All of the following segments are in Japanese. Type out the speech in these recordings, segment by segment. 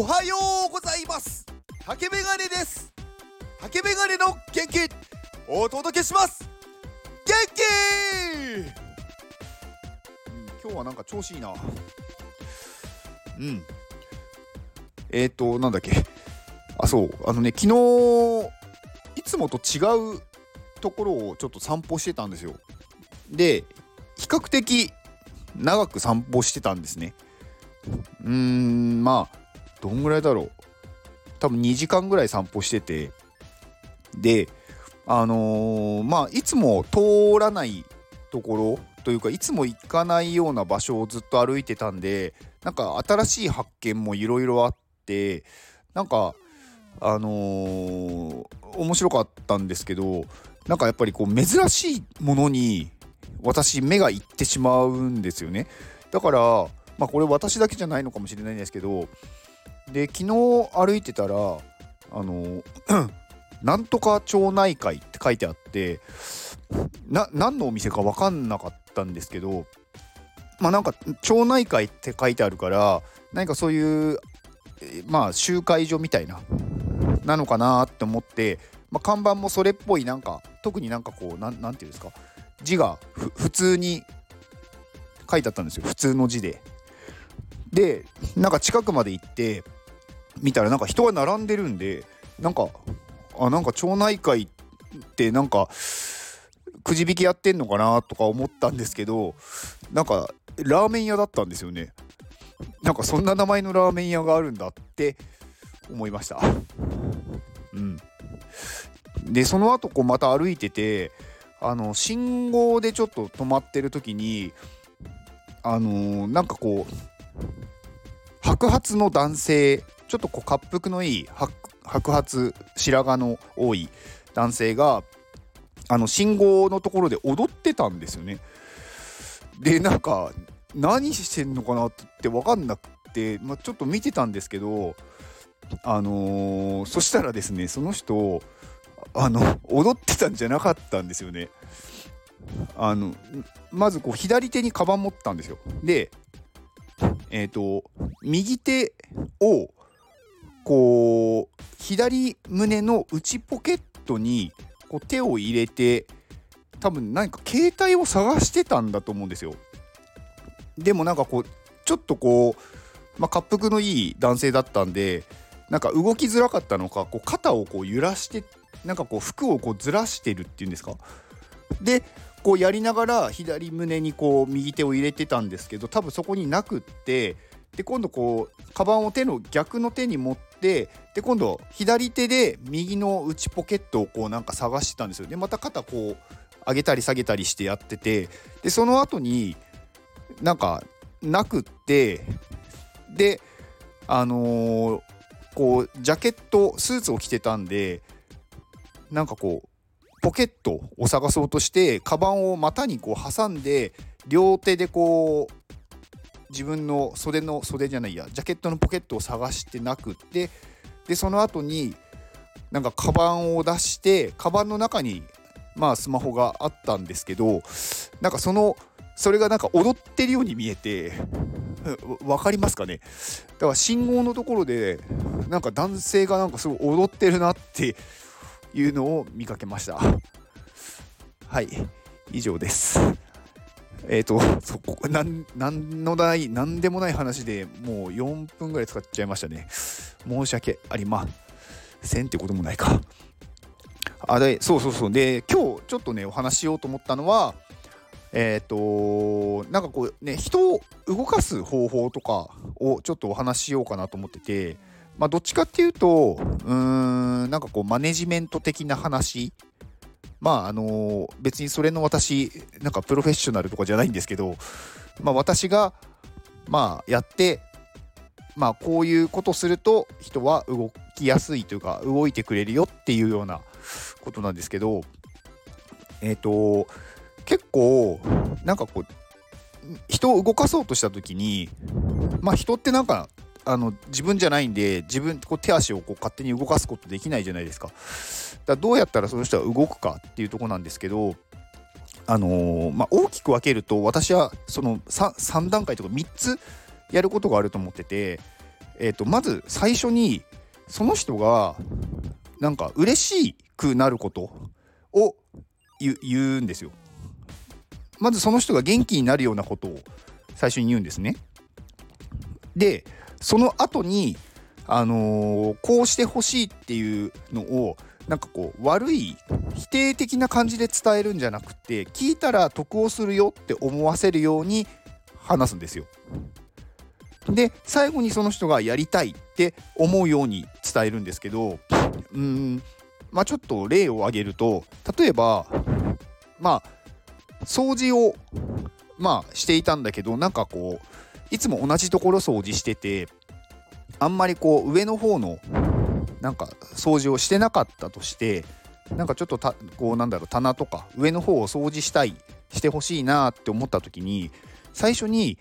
おはようございます。竹メガネです。竹メガネの元気。お届けします。元気、うん、今日はなんか調子いいな。うん。えっ、ー、となんだっけ。あそう。あのね昨日いつもと違うところをちょっと散歩してたんですよ。で比較的長く散歩してたんですね。うーんまあどんぐらいだろう？多分2時間ぐらい散歩してて。であのー、まあいつも通らないところというかいつも行かないような場所をずっと歩いてたんでなんか新しい発見もいろいろあってなんかあのー、面白かったんですけどなんかやっぱりこう珍しいものに私目がいってしまうんですよね。だからまあこれ私だけじゃないのかもしれないんですけどで昨日歩いてたらあの なんとか町内会って書いてあってな何のお店か分かんなかったんですけどまあなんか町内会って書いてあるから何かそういうまあ集会所みたいななのかなって思って、まあ、看板もそれっぽいなんか特になんかこうなんなんていうんですか字が普通に書いてあったんですよ普通の字で。でなんか近くまで行って見たらなんか人が並んでるんでなんかあなんか町内会ってなんかくじ引きやってんのかなとか思ったんですけどなんかラーメン屋だったんですよね。なんかそんな名前のラーメン屋があるんだって思いました。うん。でその後こうまた歩いててあの信号でちょっと止まってる時にあのー、なんかこう白髪の男性ちょっとこう滑腹のいい白髪白髪の多い男性があの信号のところで踊ってたんですよね。でなんか何してんのかなって分かんなくて、まあ、ちょっと見てたんですけどあのー、そしたらですねその人あの踊ってたんじゃなかったんですよね。あのまずこう左手にカバン持ったんですよ。でえっ、ー、と右手をこう左胸の内ポケットにこう手を入れて多分何か携帯を探してたんだと思うんですよ。でもなんかこうちょっとこう、まあ、滑腹のいい男性だったんでなんか動きづらかったのかこう肩をこう揺らしてなんかこう服をこうずらしてるっていうんですかでこうやりながら左胸にこう右手を入れてたんですけど多分そこになくってで今度こうカバンを手の逆の手に持っってで今度左手で右の内ポケットをこうなんか探してたんですよ。でまた肩こう上げたり下げたりしてやっててでその後になんかなくってであのー、こうジャケットスーツを着てたんでなんかこうポケットを探そうとしてカバンを股にこう挟んで両手でこう自分の袖の袖じゃないやジャケットのポケットを探してなくってでその後になんかカバンを出してカバンの中にまあスマホがあったんですけどなんかそのそれがなんか踊ってるように見えて 分かりますかね？だから信号のところでなんか男性がなんかすごい踊ってるなっていうのを見かけました。はい。以上です。えっ、ー、と、そこ、なん、なんのない、なんでもない話でもう4分ぐらい使っちゃいましたね。申し訳ありませんってこともないか。あ、で、そうそうそう。で、今日ちょっとね、お話しようと思ったのは、えっ、ー、と、なんかこうね、人を動かす方法とかをちょっとお話ししようかなと思ってて、まあ、どっちかっていうと、うーん、なんかこう、マネジメント的な話まああの別にそれの私なんかプロフェッショナルとかじゃないんですけど、まあ、私がまあやってまあこういうことすると人は動きやすいというか動いてくれるよっていうようなことなんですけどえ、ー、と結構なんかこう人を動かそうとした時にまあ人ってなんかあの自分じゃないんで自分こう手足をこう勝手に動かすことできないじゃないですか。だどうやったらその人は動くかっていうとこなんですけどあのー、まあ、大きく分けると私はその 3, 3段階とか3つやることがあると思っててえーと、まず最初にその人がなんか嬉しくなることを言うんですよ。まずその人が元気になるようなことを最初に言うんですね。でその後にあのー、こうしてほしいっていうのをなんかこう悪い否定的な感じで伝えるんじゃなくて聞いたら得をするよって思わせるように話すんですよ。で最後にその人がやりたいって思うように伝えるんですけどうんまあちょっと例を挙げると例えばまあ掃除をまあしていたんだけどなんかこういつも同じところ掃除しててあんまりこう上の方のなんか掃除をしてなかったとしてなんかちょっとたこうなんだろう棚とか上の方を掃除したいしてほしいなって思った時に最初に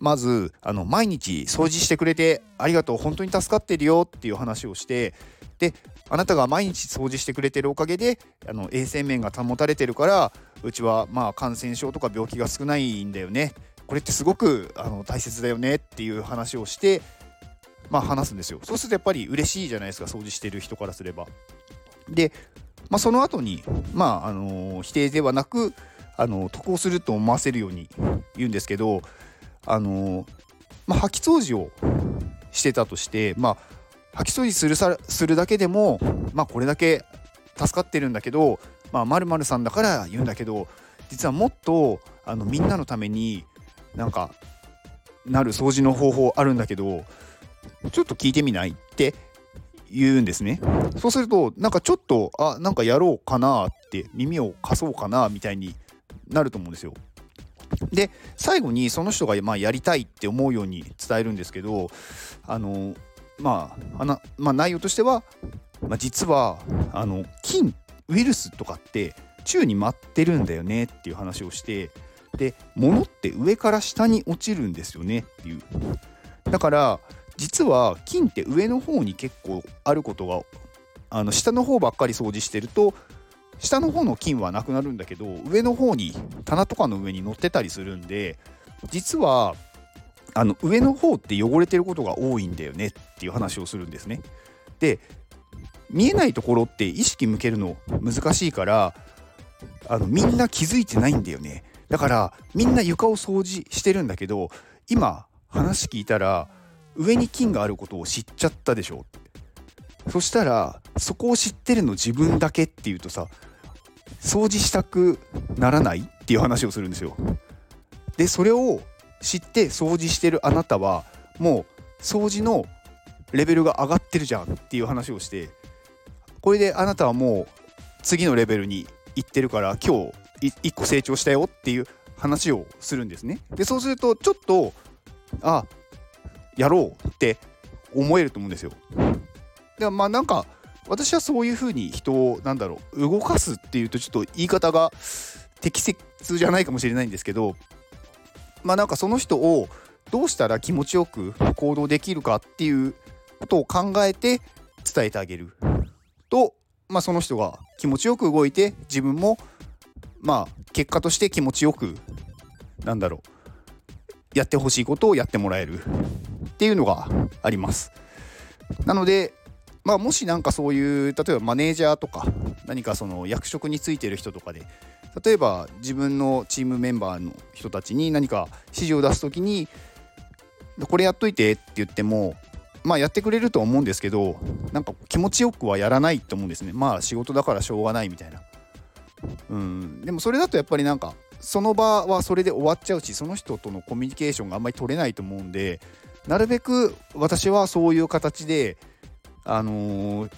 まずあの毎日掃除してくれてありがとう本当に助かってるよっていう話をしてであなたが毎日掃除してくれてるおかげであの衛生面が保たれてるからうちはまあ感染症とか病気が少ないんだよね。これってすごくあの大切だよねっていう話をしてまあ話すんですよ。そうするとやっぱり嬉しいじゃないですか掃除してる人からすれば。で、まあ、その後にまああの否定ではなくあの得をすると思わせるように言うんですけどあのまあ、掃き掃除をしてたとしてまあ掃き掃除するさするだけでもまあこれだけ助かってるんだけどまあさんだから言うんだけど実はもっとあのみんなのためになんかなる掃除の方法あるんだけどちょっと聞いてみないって言うんですね。そうするとなんかちょっとあなんかやろうかなって耳を貸そうかなみたいになると思うんですよ。で最後にその人がまあやりたいって思うように伝えるんですけどあのまああなまあ、内容としては、まあ、実はあの菌ウイルスとかって宙に舞ってるんだよねっていう話をしてで物って上から下に落ちるんですよねっていうだから実は菌って上の方に結構あることがあの下の方ばっかり掃除してると下の方の菌はなくなるんだけど上の方に棚とかの上に乗ってたりするんで実はあの上の方って汚れてることが多いんだよねっていう話をするんですね。で見えないところって意識向けるの難しいからあのみんな気づいてないんだよね。だからみんな床を掃除してるんだけど今話聞いたら上に菌があることを知っちゃったでしょってそしたらそこを知ってるの自分だけっていうとさ掃除したくならないっていう話をするんですよ。でそれを知って掃除してるあなたはもう掃除のレベルが上がってるじゃんっていう話をしてこれであなたはもう次のレベルに行ってるから今日1個成長したよっていう話をするんですね。でそうするとちょっとあやろうって思えると思うんですよ。でまあなんか私はそういうふうに人をなんだろう動かすっていうとちょっと言い方が適切じゃないかもしれないんですけどまあなんかその人をどうしたら気持ちよく行動できるかっていうことを考えて伝えてあげると、まあ、その人が気持ちよく動いて自分もまあ結果として気持ちよくなんだろうやってほしいことをやってもらえるっていうのがあります。なので、まあ、もし何かそういう例えばマネージャーとか何かその役職についてる人とかで例えば自分のチームメンバーの人たちに何か指示を出す時にこれやっといてって言ってもまあやってくれると思うんですけどなんか気持ちよくはやらないと思うんですね。まあ仕事だからしょうがないみたいな。うん。でもそれだとやっぱりなんかその場はそれで終わっちゃうしその人とのコミュニケーションがあんまり取れないと思うんでなるべく私はそういう形で、あのー、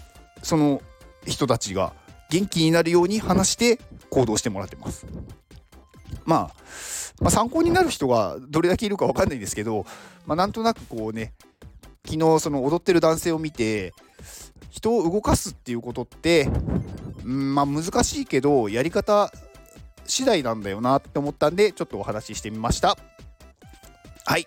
その人たちが元気になるように話して行動してもらってます。まあ、まあ、参考になる人がどれだけいるか分かんないんですけど、まあ、なんとなくこうね昨日その踊ってる男性を見て人を動かすっていうことって、うんまあ、難しいけどやり方次第なんだよなって思ったんでちょっとお話ししてみましたはい